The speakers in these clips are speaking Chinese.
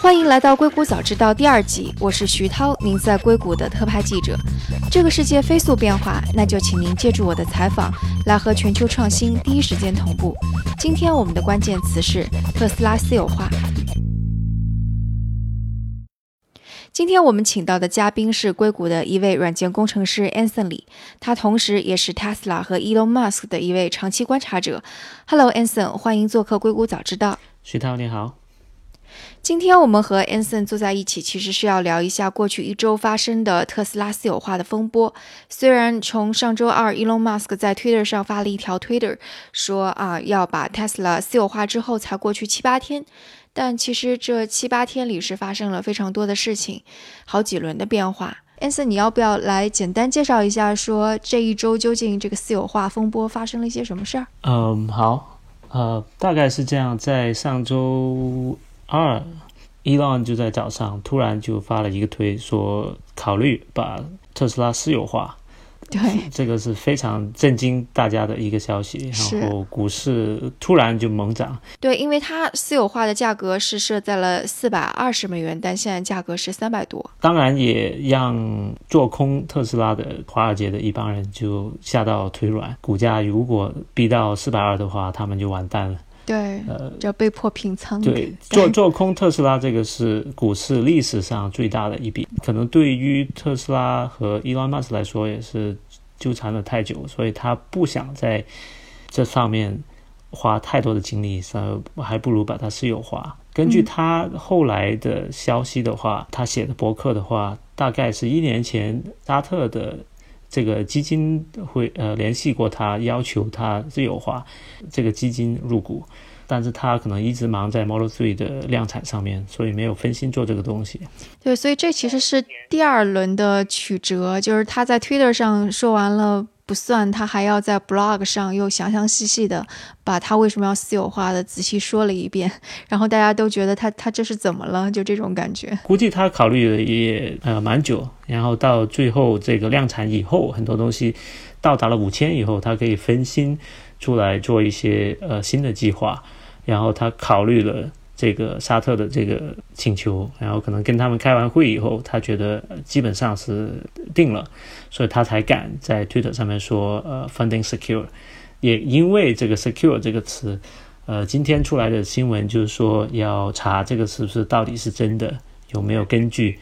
欢迎来到硅谷早知道第二集，我是徐涛，您在硅谷的特派记者。这个世界飞速变化，那就请您借助我的采访，来和全球创新第一时间同步。今天我们的关键词是特斯拉私有化。今天我们请到的嘉宾是硅谷的一位软件工程师 Anson 李，他同时也是 Tesla 和 Elon Musk 的一位长期观察者。Hello，Anson，欢迎做客硅谷早知道。徐涛你好。今天我们和 Anson 坐在一起，其实是要聊一下过去一周发生的特斯拉私有化的风波。虽然从上周二，Elon Musk 在 Twitter 上发了一条 Twitter，说啊要把 Tesla 私有化之后才过去七八天。但其实这七八天里是发生了非常多的事情，好几轮的变化。安森，你要不要来简单介绍一下，说这一周究竟这个私有化风波发生了一些什么事儿？嗯，好，呃，大概是这样，在上周二，Elon 就在早上突然就发了一个推，说考虑把特斯拉私有化。对，这个是非常震惊大家的一个消息，然后股市突然就猛涨。对，因为它私有化的价格是设在了四百二十美元，但现在价格是三百多。当然也让做空特斯拉的华尔街的一帮人就吓到腿软，股价如果逼到四百二的话，他们就完蛋了。对，呃，就被迫平仓。对，做做空特斯拉这个是股市历史上最大的一笔，可能对于特斯拉和 Elon Musk 来说也是纠缠了太久，所以他不想在这上面花太多的精力，所以还不如把它私有化。根据他后来的消息的话，他写的博客的话，大概是一年前沙特的。这个基金会呃联系过他，要求他自由化这个基金入股，但是他可能一直忙在 Model Three 的量产上面，所以没有分心做这个东西。对，所以这其实是第二轮的曲折，就是他在 Twitter 上说完了。不算，他还要在 blog 上又详详细细的把他为什么要私有化的仔细说了一遍，然后大家都觉得他他这是怎么了？就这种感觉。估计他考虑的也呃蛮久，然后到最后这个量产以后，很多东西到达了五千以后，他可以分心出来做一些呃新的计划，然后他考虑了。这个沙特的这个请求，然后可能跟他们开完会以后，他觉得基本上是定了，所以他才敢在推特上面说，呃，funding secure。也因为这个 secure 这个词，呃，今天出来的新闻就是说要查这个是不是到底是真的，有没有根据，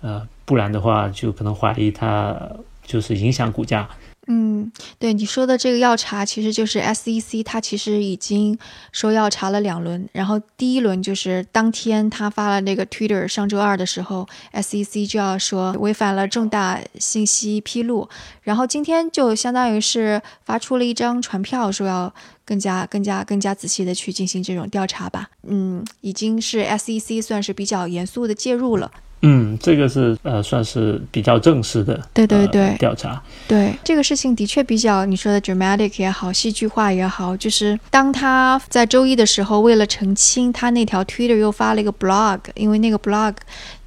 呃，不然的话就可能怀疑它就是影响股价。嗯，对你说的这个要查，其实就是 SEC，它其实已经说要查了两轮，然后第一轮就是当天他发了那个 Twitter，上周二的时候，SEC 就要说违反了重大信息披露，然后今天就相当于是发出了一张传票，说要更加、更加、更加仔细的去进行这种调查吧。嗯，已经是 SEC 算是比较严肃的介入了。嗯，这个是呃，算是比较正式的，对对对，调查。对这个事情的确比较你说的 dramatic 也好，戏剧化也好，就是当他在周一的时候，为了澄清他那条 Twitter 又发了一个 blog，因为那个 blog。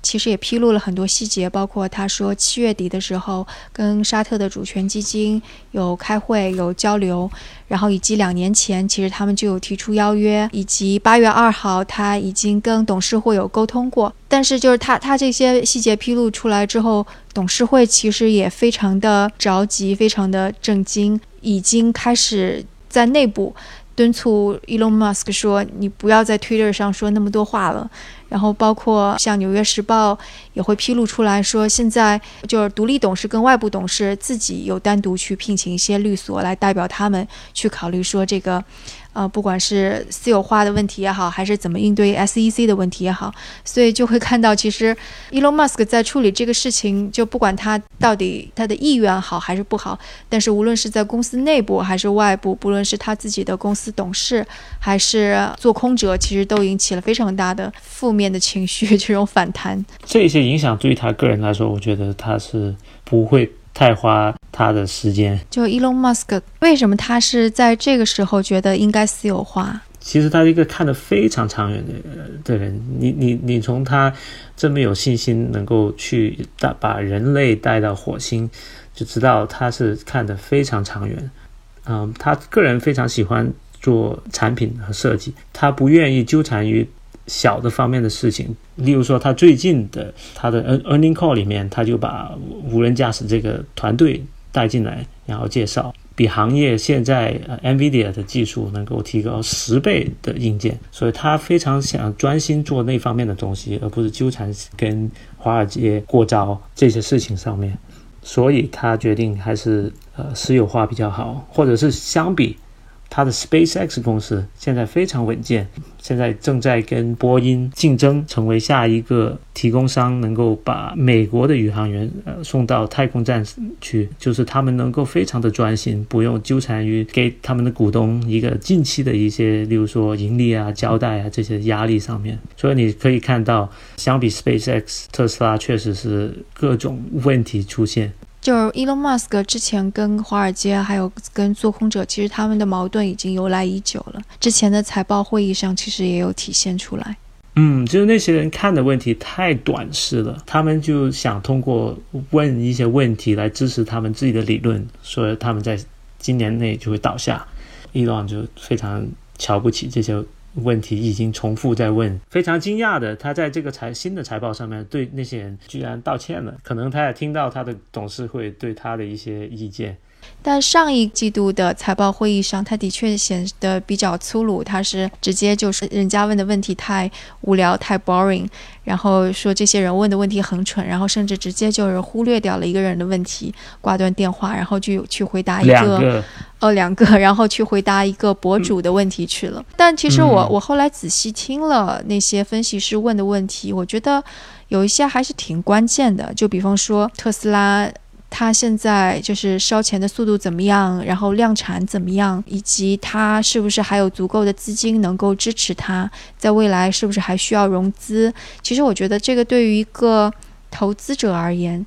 其实也披露了很多细节，包括他说七月底的时候跟沙特的主权基金有开会有交流，然后以及两年前其实他们就有提出邀约，以及八月二号他已经跟董事会有沟通过。但是就是他他这些细节披露出来之后，董事会其实也非常的着急，非常的震惊，已经开始在内部敦促 Elon Musk 说你不要在 Twitter 上说那么多话了。然后包括像《纽约时报》也会披露出来说，现在就是独立董事跟外部董事自己有单独去聘请一些律所来代表他们去考虑说这个。呃，不管是私有化的问题也好，还是怎么应对 SEC 的问题也好，所以就会看到，其实 Elon Musk 在处理这个事情，就不管他到底他的意愿好还是不好，但是无论是在公司内部还是外部，不论是他自己的公司董事还是做空者，其实都引起了非常大的负面的情绪，这种反弹。这些影响对于他个人来说，我觉得他是不会。太花他的时间。就 Elon Musk，为什么他是在这个时候觉得应该私有化？其实他是一个看得非常长远的的人。你你你从他这么有信心能够去带把人类带到火星，就知道他是看得非常长远。嗯，他个人非常喜欢做产品和设计，他不愿意纠缠于。小的方面的事情，例如说他最近的他的 earning call 里面，他就把无人驾驶这个团队带进来，然后介绍。比行业现在呃 NVIDIA 的技术能够提高十倍的硬件，所以他非常想专心做那方面的东西，而不是纠缠跟华尔街过招这些事情上面，所以他决定还是呃私有化比较好，或者是相比。它的 SpaceX 公司现在非常稳健，现在正在跟波音竞争，成为下一个提供商，能够把美国的宇航员呃送到太空站去，就是他们能够非常的专心，不用纠缠于给他们的股东一个近期的一些，例如说盈利啊、交代啊这些压力上面。所以你可以看到，相比 SpaceX，特斯拉确实是各种问题出现。就是 Elon Musk 之前跟华尔街还有跟做空者，其实他们的矛盾已经由来已久了。之前的财报会议上，其实也有体现出来。嗯，就是那些人看的问题太短视了，他们就想通过问一些问题来支持他们自己的理论，所以他们在今年内就会倒下。Elon 就非常瞧不起这些。问题已经重复在问，非常惊讶的，他在这个财新的财报上面对那些人居然道歉了，可能他也听到他的董事会对他的一些意见。但上一季度的财报会议上，他的确显得比较粗鲁。他是直接就是人家问的问题太无聊、太 boring，然后说这些人问的问题很蠢，然后甚至直接就是忽略掉了一个人的问题，挂断电话，然后就去回答一个，呃，两个，然后去回答一个博主的问题去了。但其实我我后来仔细听了那些分析师问的问题，我觉得有一些还是挺关键的。就比方说特斯拉。它现在就是烧钱的速度怎么样，然后量产怎么样，以及它是不是还有足够的资金能够支持它，在未来是不是还需要融资？其实我觉得这个对于一个投资者而言，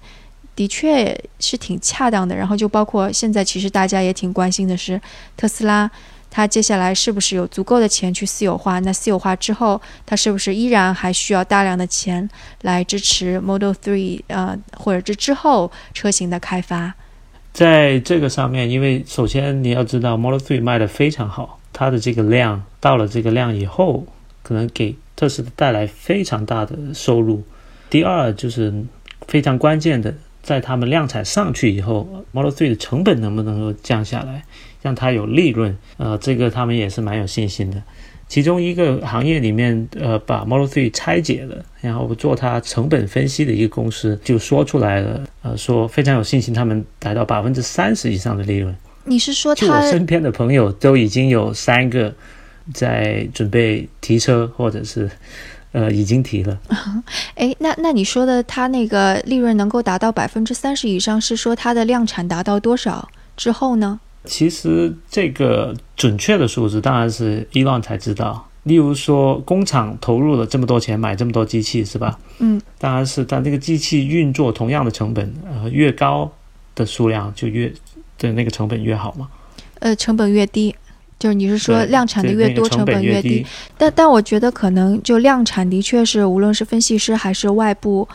的确是挺恰当的。然后就包括现在，其实大家也挺关心的是特斯拉。它接下来是不是有足够的钱去私有化？那私有化之后，它是不是依然还需要大量的钱来支持 Model Three 呃，或者这之后车型的开发？在这个上面，因为首先你要知道 Model Three 卖的非常好，它的这个量到了这个量以后，可能给特斯拉带来非常大的收入。第二就是非常关键的，在他们量产上去以后，Model Three 的成本能不能够降下来？让它有利润，呃，这个他们也是蛮有信心的。其中一个行业里面，呃，把 Model Three 拆解了，然后做它成本分析的一个公司就说出来了，呃，说非常有信心，他们达到百分之三十以上的利润。你是说，就我身边的朋友都已经有三个在准备提车，或者是呃已经提了。哎，那那你说的它那个利润能够达到百分之三十以上，是说它的量产达到多少之后呢？其实这个准确的数字当然是伊朗才知道。例如说，工厂投入了这么多钱买这么多机器，是吧？嗯，当然是。但这个机器运作同样的成本，呃，越高的数量就越的那个成本越好嘛？呃，成本越低，就是你是说量产的越多，成本越低？但但我觉得可能就量产的确是，无论是分析师还是外部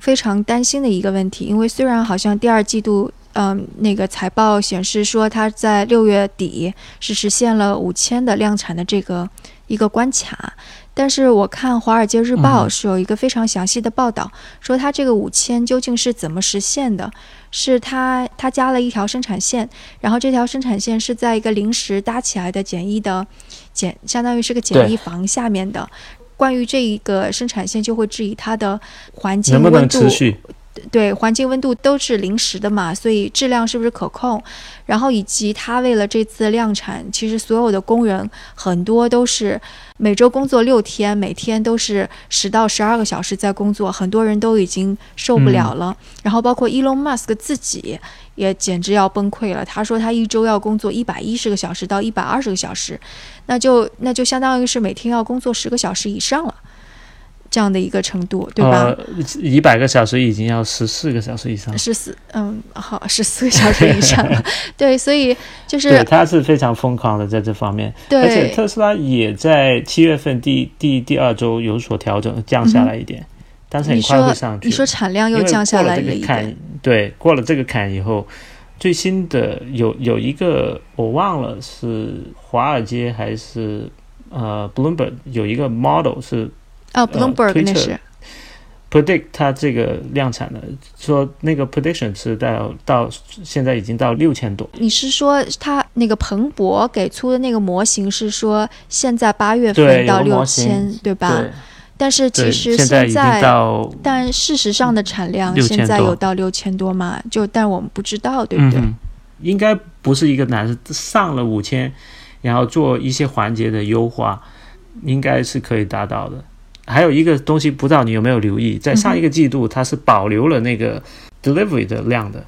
非常担心的一个问题，因为虽然好像第二季度。嗯，那个财报显示说，它在六月底是实现了五千的量产的这个一个关卡。但是我看《华尔街日报》是有一个非常详细的报道，说它这个五千究竟是怎么实现的？是它它加了一条生产线，然后这条生产线是在一个临时搭起来的简易的简，相当于是个简易房下面的。关于这一个生产线，就会质疑它的环境温度。对环境温度都是临时的嘛，所以质量是不是可控？然后以及他为了这次量产，其实所有的工人很多都是每周工作六天，每天都是十到十二个小时在工作，很多人都已经受不了了。然后包括 Elon Musk 自己也简直要崩溃了，他说他一周要工作一百一十个小时到一百二十个小时，那就那就相当于是每天要工作十个小时以上了。这样的一个程度，对吧？一百个小时已经要十四个小时以上，十四，嗯，好，十四个小时以上，对，所以就是对，他是非常疯狂的在这方面，对，而且特斯拉也在七月份第第第二周有所调整，降下来一点，但是很快会上去。你说产量又降下来了一点，对，过了这个坎以后，最新的有有一个我忘了是华尔街还是呃 Bloomberg 有一个 model 是。啊，Bloomberg 那是。predict 它这个量产的，说那个 prediction 是到到现在已经到六千多。你是说它那个彭博给出的那个模型是说现在八月份到六千，对吧？但是其实现在，在但事实上的产量现在有到六千多吗？就但我们不知道，对不对？应该不是一个难事，上了五千，然后做一些环节的优化，应该是可以达到的。还有一个东西，不知道你有没有留意，在上一个季度它是保留了那个 delivery 的量的，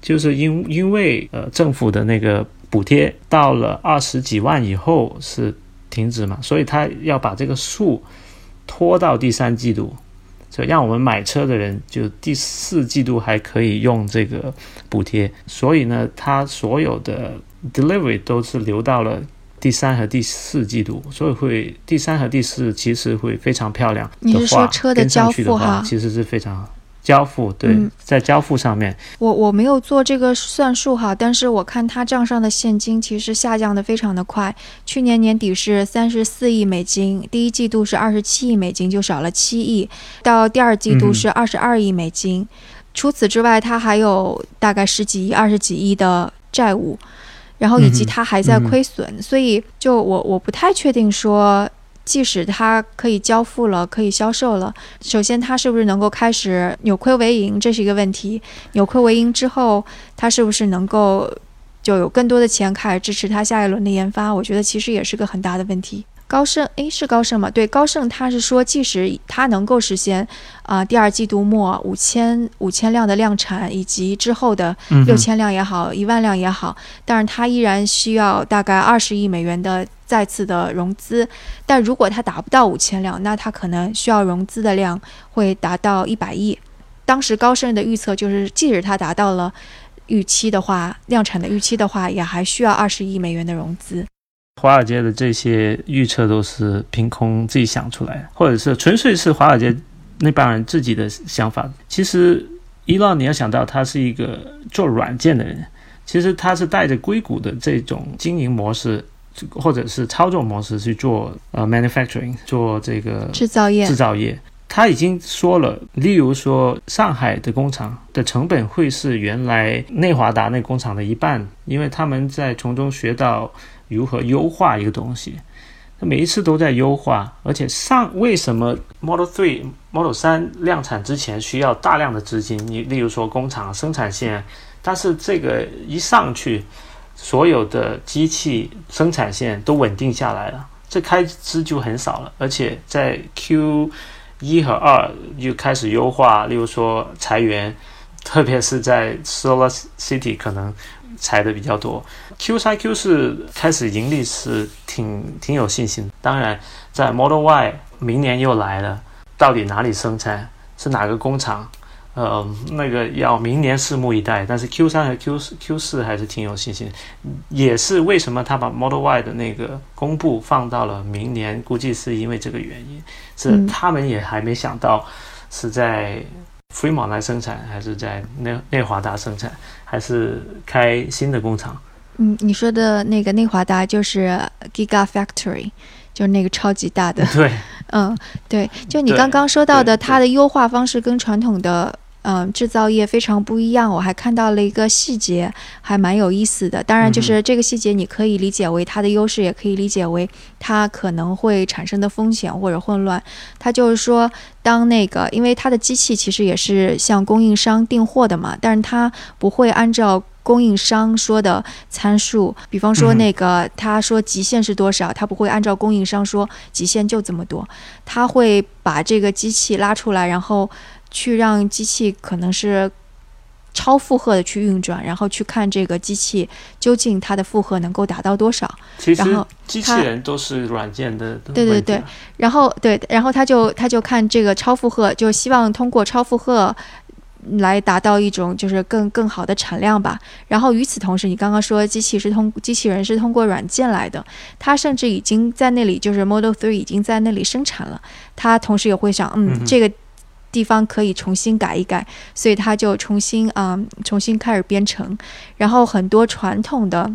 就是因因为呃政府的那个补贴到了二十几万以后是停止嘛，所以他要把这个数拖到第三季度，就让我们买车的人就第四季度还可以用这个补贴，所以呢，他所有的 delivery 都是留到了。第三和第四季度，所以会第三和第四其实会非常漂亮。你是说车的交付哈？其实是非常交付，对，在交付上面。我我没有做这个算数哈，但是我看他账上的现金其实下降的非常的快。去年年底是三十四亿美金，第一季度是二十七亿美金，就少了七亿。到第二季度是二十二亿美金。除此之外，他还有大概十几亿、二十几亿的债务。然后以及它还在亏损，所以就我我不太确定说，即使它可以交付了，可以销售了，首先它是不是能够开始扭亏为盈，这是一个问题。扭亏为盈之后，它是不是能够就有更多的钱开始支持它下一轮的研发？我觉得其实也是个很大的问题。高盛，诶，是高盛吗？对，高盛他是说，即使他能够实现啊，第二季度末五千五千辆的量产，以及之后的六千辆也好，一万辆也好，但是他依然需要大概二十亿美元的再次的融资。但如果他达不到五千辆，那他可能需要融资的量会达到一百亿。当时高盛的预测就是，即使他达到了预期的话，量产的预期的话，也还需要二十亿美元的融资。华尔街的这些预测都是凭空自己想出来的，或者是纯粹是华尔街那帮人自己的想法。其实伊朗你要想到他是一个做软件的人，其实他是带着硅谷的这种经营模式或者是操作模式去做呃 manufacturing 做这个制造业制造业。他已经说了，例如说上海的工厂的成本会是原来内华达那工厂的一半，因为他们在从中学到。如何优化一个东西？它每一次都在优化，而且上为什么 Model Three、Model 三量产之前需要大量的资金？你例如说工厂生产线，但是这个一上去，所有的机器生产线都稳定下来了，这开支就很少了。而且在 Q 一和二就开始优化，例如说裁员，特别是在 Solar City 可能。裁的比较多，Q 三 Q 四开始盈利是挺挺有信心。当然，在 Model Y 明年又来了，到底哪里生产，是哪个工厂？呃，那个要明年拭目以待。但是 Q 三和 Q 四 Q 四还是挺有信心，也是为什么他把 Model Y 的那个公布放到了明年，估计是因为这个原因，是他们也还没想到是在。Fremont 来生产，还是在内内华达生产，还是开新的工厂？嗯，你说的那个内华达就是 Giga Factory，就是那个超级大的。对，嗯，对，就你刚刚说到的，它的优化方式跟传统的。嗯，制造业非常不一样。我还看到了一个细节，还蛮有意思的。当然，就是这个细节，你可以理解为它的优势，也可以理解为它可能会产生的风险或者混乱。它就是说，当那个，因为它的机器其实也是向供应商订货的嘛，但是它不会按照供应商说的参数，比方说那个他说极限是多少，他不会按照供应商说极限就这么多，他会把这个机器拉出来，然后。去让机器可能是超负荷的去运转，然后去看这个机器究竟它的负荷能够达到多少。其实机器人都是软件的。对对对，然后对，然后他就他就看这个超负荷，就希望通过超负荷来达到一种就是更更好的产量吧。然后与此同时，你刚刚说机器是通机器人是通过软件来的，它甚至已经在那里就是 Model Three 已经在那里生产了，他同时也会想，嗯，这个。地方可以重新改一改，所以他就重新啊，重新开始编程。然后很多传统的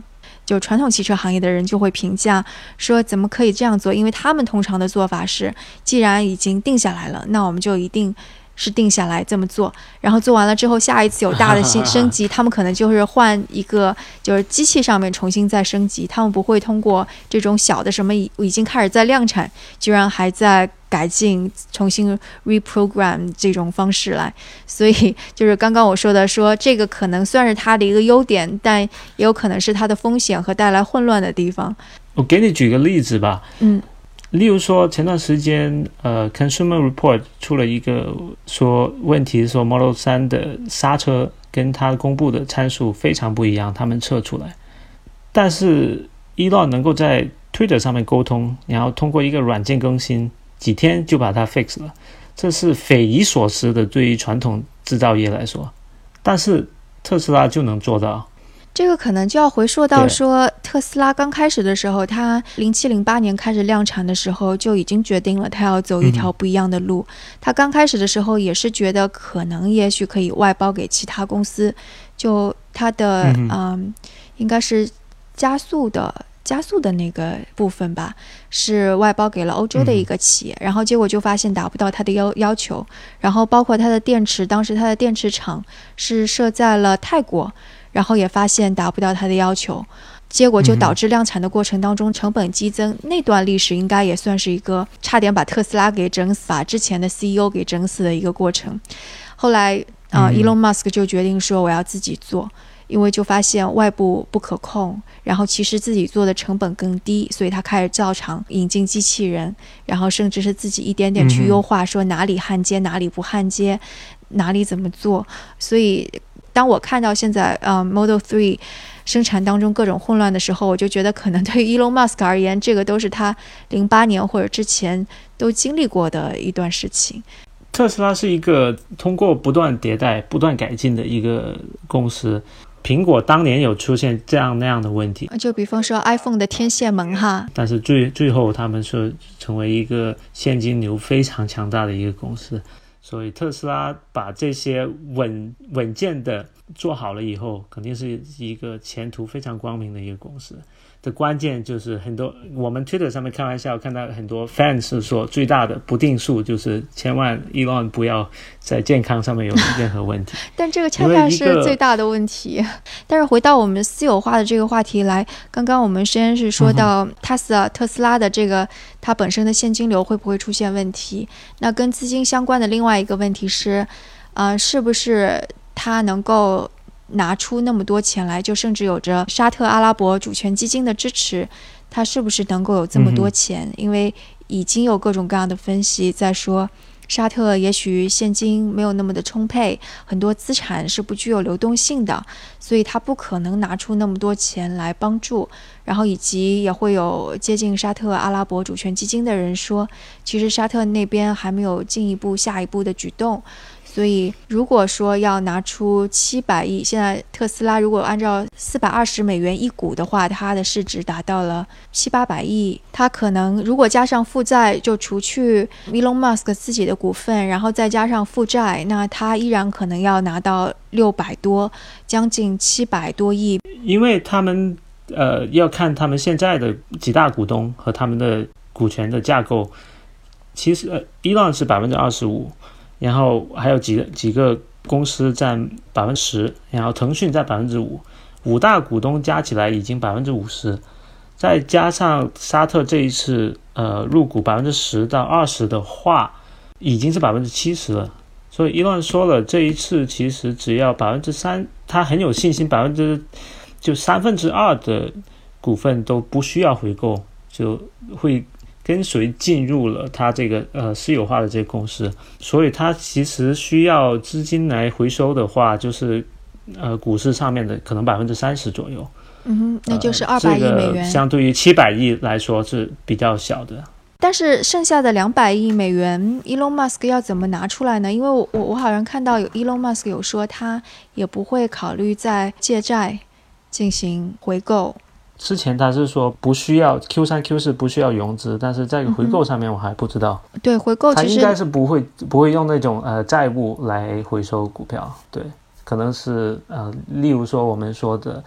就传统汽车行业的人就会评价说，怎么可以这样做？因为他们通常的做法是，既然已经定下来了，那我们就一定。是定下来这么做，然后做完了之后，下一次有大的新 升级，他们可能就是换一个，就是机器上面重新再升级，他们不会通过这种小的什么已已经开始在量产，居然还在改进、重新 reprogram 这种方式来。所以就是刚刚我说的，说这个可能算是它的一个优点，但也有可能是它的风险和带来混乱的地方。我给你举个例子吧，嗯。例如说，前段时间，呃，Consumer Report 出了一个说问题，说 Model 3的刹车跟它公布的参数非常不一样，他们测出来。但是 E 劳能够在 Twitter 上面沟通，然后通过一个软件更新，几天就把它 fix 了，这是匪夷所思的，对于传统制造业来说。但是特斯拉就能做到。这个可能就要回溯到说，特斯拉刚开始的时候，它零七零八年开始量产的时候，就已经决定了它要走一条不一样的路。它刚开始的时候也是觉得可能也许可以外包给其他公司，就它的嗯，应该是加速的加速的那个部分吧，是外包给了欧洲的一个企业。然后结果就发现达不到它的要要求，然后包括它的电池，当时它的电池厂是设在了泰国。然后也发现达不到他的要求，结果就导致量产的过程当中成本激增。那段历史应该也算是一个差点把特斯拉给整死、把之前的 CEO 给整死的一个过程。后来啊，Elon Musk 就决定说我要自己做，因为就发现外部不可控，然后其实自己做的成本更低，所以他开始照常引进机器人，然后甚至是自己一点点去优化，说哪里焊接哪里不焊接，哪里怎么做，所以。当我看到现在，呃，Model Three 生产当中各种混乱的时候，我就觉得可能对于 Elon Musk 而言，这个都是他零八年或者之前都经历过的一段事情。特斯拉是一个通过不断迭代、不断改进的一个公司。苹果当年有出现这样那样的问题，就比方说 iPhone 的天线门哈，但是最最后他们说成为一个现金流非常强大的一个公司。所以特斯拉把这些稳稳健的做好了以后，肯定是一个前途非常光明的一个公司。的关键就是很多我们 Twitter 上面开玩笑看到很多 fans 说最大的不定数就是千万 Elon 不要在健康上面有 任何问题。但这个恰恰是最大的问题。但是回到我们私有化的这个话题来，刚刚我们先是说到 Tesla 特斯拉的这个它本身的现金流会不会出现问题？那跟资金相关的另外一个问题是，啊，是不是它能够？拿出那么多钱来，就甚至有着沙特阿拉伯主权基金的支持，他是不是能够有这么多钱？因为已经有各种各样的分析在说，沙特也许现金没有那么的充沛，很多资产是不具有流动性的，所以他不可能拿出那么多钱来帮助。然后以及也会有接近沙特阿拉伯主权基金的人说，其实沙特那边还没有进一步下一步的举动。所以，如果说要拿出七百亿，现在特斯拉如果按照四百二十美元一股的话，它的市值达到了七八百亿。它可能如果加上负债，就除去 Elon Musk 自己的股份，然后再加上负债，那它依然可能要拿到六百多，将近七百多亿。因为他们呃要看他们现在的几大股东和他们的股权的架构，其实呃，Elon 是百分之二十五。然后还有几个几个公司占百分之十，然后腾讯占百分之五，五大股东加起来已经百分之五十，再加上沙特这一次呃入股百分之十到二十的话，已经是百分之七十了。所以伊乱说了，这一次其实只要百分之三，他很有信心，百分之就三分之二的股份都不需要回购，就会。跟随进入了它这个呃私有化的这个公司，所以它其实需要资金来回收的话，就是呃股市上面的可能百分之三十左右。嗯哼，那就是二百亿美元，相对于七百亿来说是比较小的。但是剩下的两百亿美元，Elon Musk 要怎么拿出来呢？因为我我我好像看到有 Elon Musk 有说他也不会考虑再借债进行回购。之前他是说不需要 Q 三 Q 四不需要融资，但是在回购上面我还不知道。对回购，他应该是不会不会用那种呃债务来回收股票，对，可能是呃例如说我们说的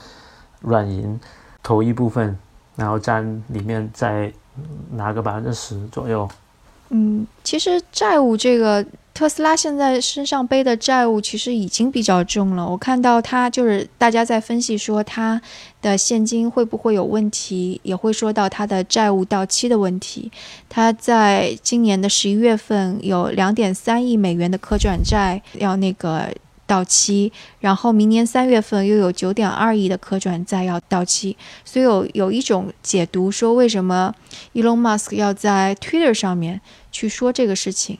软银。投一部分，然后占里面再拿个百分之十左右。嗯，其实债务这个特斯拉现在身上背的债务其实已经比较重了。我看到他就是大家在分析说他的现金会不会有问题，也会说到他的债务到期的问题。他在今年的十一月份有两点三亿美元的可转债要那个。到期，然后明年三月份又有九点二亿的可转债要到期，所以有有一种解读说，为什么 Elon Musk 要在 Twitter 上面去说这个事情，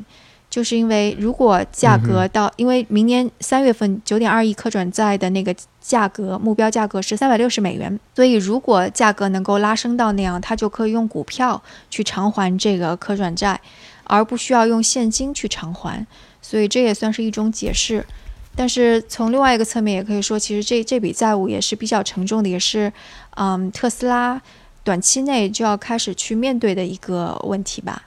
就是因为如果价格到，因为明年三月份九点二亿可转债的那个价格目标价格是三百六十美元，所以如果价格能够拉升到那样，他就可以用股票去偿还这个可转债，而不需要用现金去偿还，所以这也算是一种解释。但是从另外一个侧面也可以说，其实这这笔债务也是比较沉重的，也是，嗯，特斯拉短期内就要开始去面对的一个问题吧。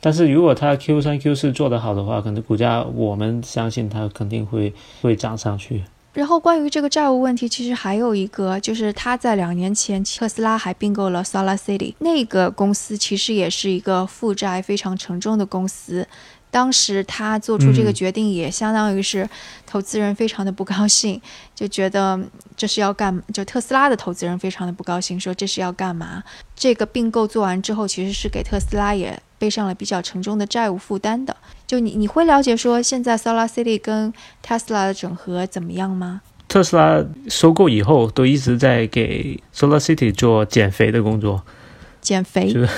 但是如果它 Q 三 Q 四做得好的话，可能股价我们相信它肯定会会涨上去。然后关于这个债务问题，其实还有一个，就是他在两年前特斯拉还并购了 Solar City，那个公司其实也是一个负债非常沉重的公司。当时他做出这个决定，也相当于是投资人非常的不高兴，就觉得这是要干，就特斯拉的投资人非常的不高兴，说这是要干嘛？这个并购做完之后，其实是给特斯拉也背上了比较沉重的债务负担的。就你你会了解说现在 Solar City 跟 Tesla 的整合怎么样吗？特斯拉收购以后，都一直在给 Solar City 做减肥的工作，减肥就是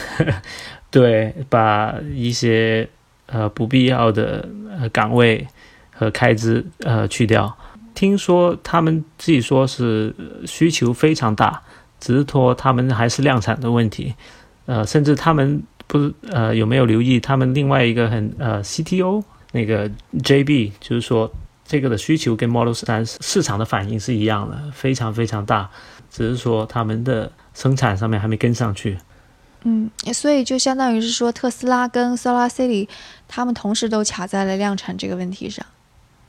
对，把一些。呃，不必要的呃岗位和开支呃去掉。听说他们自己说是需求非常大，只是说他们还是量产的问题。呃，甚至他们不呃有没有留意他们另外一个很呃 CTO 那个 JB，就是说这个的需求跟 Model 三市场的反应是一样的，非常非常大，只是说他们的生产上面还没跟上去。嗯，所以就相当于是说，特斯拉跟 Solar City 他们同时都卡在了量产这个问题上。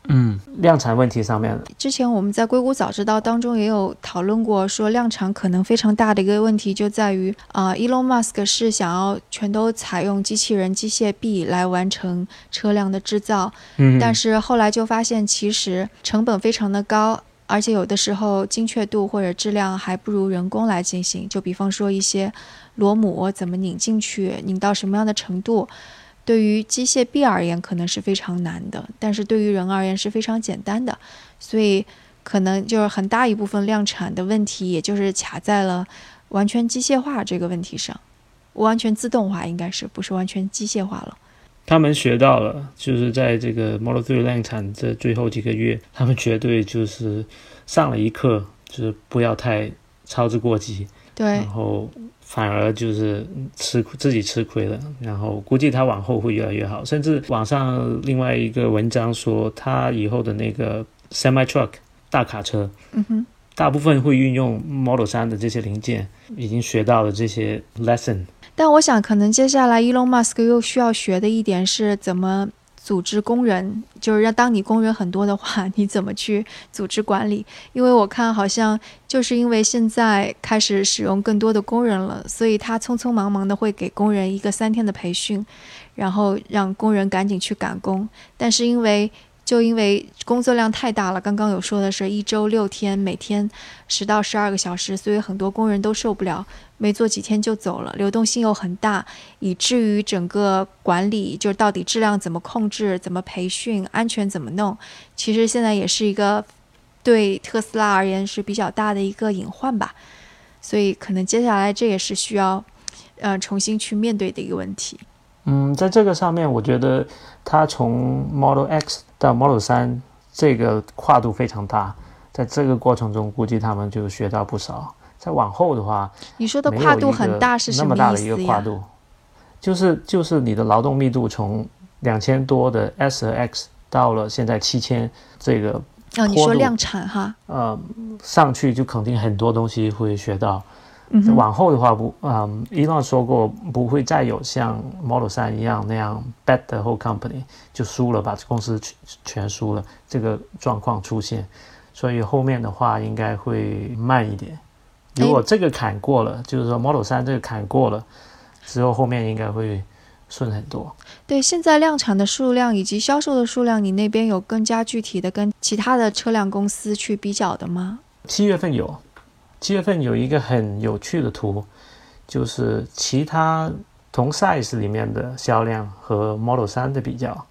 嗯，量产问题上面，之前我们在硅谷早知道当中也有讨论过，说量产可能非常大的一个问题就在于啊，Elon Musk 是想要全都采用机器人、机械臂来完成车辆的制造。嗯，但是后来就发现，其实成本非常的高。而且有的时候精确度或者质量还不如人工来进行。就比方说一些螺母怎么拧进去，拧到什么样的程度，对于机械臂而言可能是非常难的，但是对于人而言是非常简单的。所以可能就是很大一部分量产的问题，也就是卡在了完全机械化这个问题上，完全自动化应该是不是完全机械化了。他们学到了，就是在这个 Model 3量产这最后几个月，他们绝对就是上了一课，就是不要太操之过急。对，然后反而就是吃自己吃亏了。然后估计他往后会越来越好，甚至网上另外一个文章说，他以后的那个 Semi Truck 大卡车，嗯哼，大部分会运用 Model 3的这些零件，已经学到了这些 lesson。但我想，可能接下来 Elon Musk 又需要学的一点是怎么组织工人，就是让当你工人很多的话，你怎么去组织管理？因为我看好像就是因为现在开始使用更多的工人了，所以他匆匆忙忙的会给工人一个三天的培训，然后让工人赶紧去赶工。但是因为就因为工作量太大了，刚刚有说的是一周六天，每天十到十二个小时，所以很多工人都受不了，没做几天就走了，流动性又很大，以至于整个管理就到底质量怎么控制、怎么培训、安全怎么弄，其实现在也是一个对特斯拉而言是比较大的一个隐患吧。所以可能接下来这也是需要呃重新去面对的一个问题。嗯，在这个上面，我觉得它从 Model X 到 Model 三这个跨度非常大，在这个过程中，估计他们就学到不少。再往后的话，你说的跨度很大是什么意思跨度，就是就是你的劳动密度从两千多的 S 和 X 到了现在七千这个啊，你说量产哈？呃，上去就肯定很多东西会学到。往后的话不，嗯，伊朗说过不会再有像 Model 三一样那样 bet the whole company 就输了，把公司全全输了这个状况出现，所以后面的话应该会慢一点，如果这个坎过了，就是说 Model 3这个坎过了之后，后面应该会顺很多。对，现在量产的数量以及销售的数量，你那边有更加具体的跟其他的车辆公司去比较的吗？七月份有，七月份有一个很有趣的图，就是其他同 size 里面的销量和 Model 3的比较。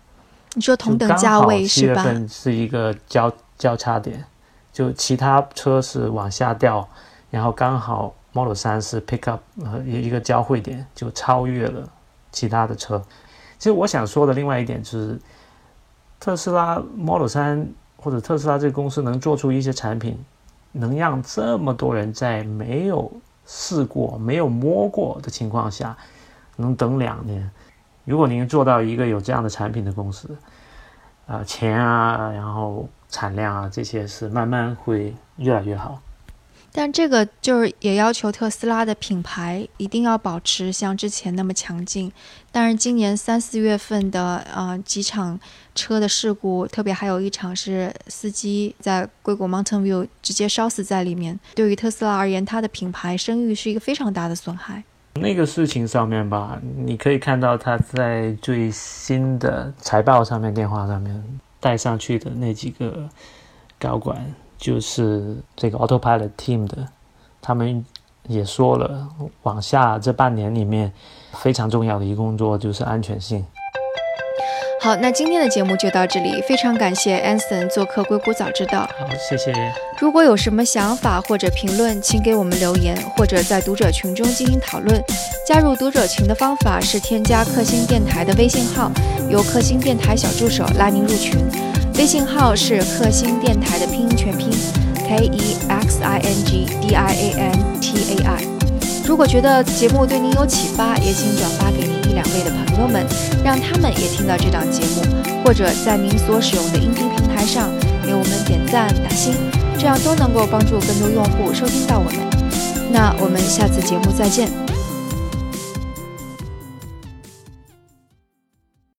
你说同等价位是吧？七月份是一个交交叉点，就其他车是往下掉，然后刚好 Model 3是 pick up 呃一个交汇点，就超越了其他的车。其实我想说的另外一点就是，特斯拉 Model 3或者特斯拉这个公司能做出一些产品，能让这么多人在没有试过、没有摸过的情况下，能等两年。如果您做到一个有这样的产品的公司，啊，钱啊，然后产量啊，这些是慢慢会越来越好。但这个就是也要求特斯拉的品牌一定要保持像之前那么强劲。但是今年三四月份的呃几场车的事故，特别还有一场是司机在硅谷 Mountain View 直接烧死在里面，对于特斯拉而言，它的品牌声誉是一个非常大的损害。那个事情上面吧，你可以看到他在最新的财报上面、电话上面带上去的那几个高管。就是这个 Autopilot Team 的，他们也说了，往下这半年里面非常重要的一个工作就是安全性。好，那今天的节目就到这里，非常感谢 Anson 做客《硅谷早知道》。好，谢谢。如果有什么想法或者评论，请给我们留言，或者在读者群中进行讨论。加入读者群的方法是添加克星电台的微信号，由克星电台小助手拉您入群。微信号是克星电台的拼音全拼 K E X I N G D I A N T A I。如果觉得节目对您有启发，也请转发给您一两位的朋友们，让他们也听到这档节目，或者在您所使用的音频平台上给我们点赞打星，这样都能够帮助更多用户收听到我们。那我们下次节目再见。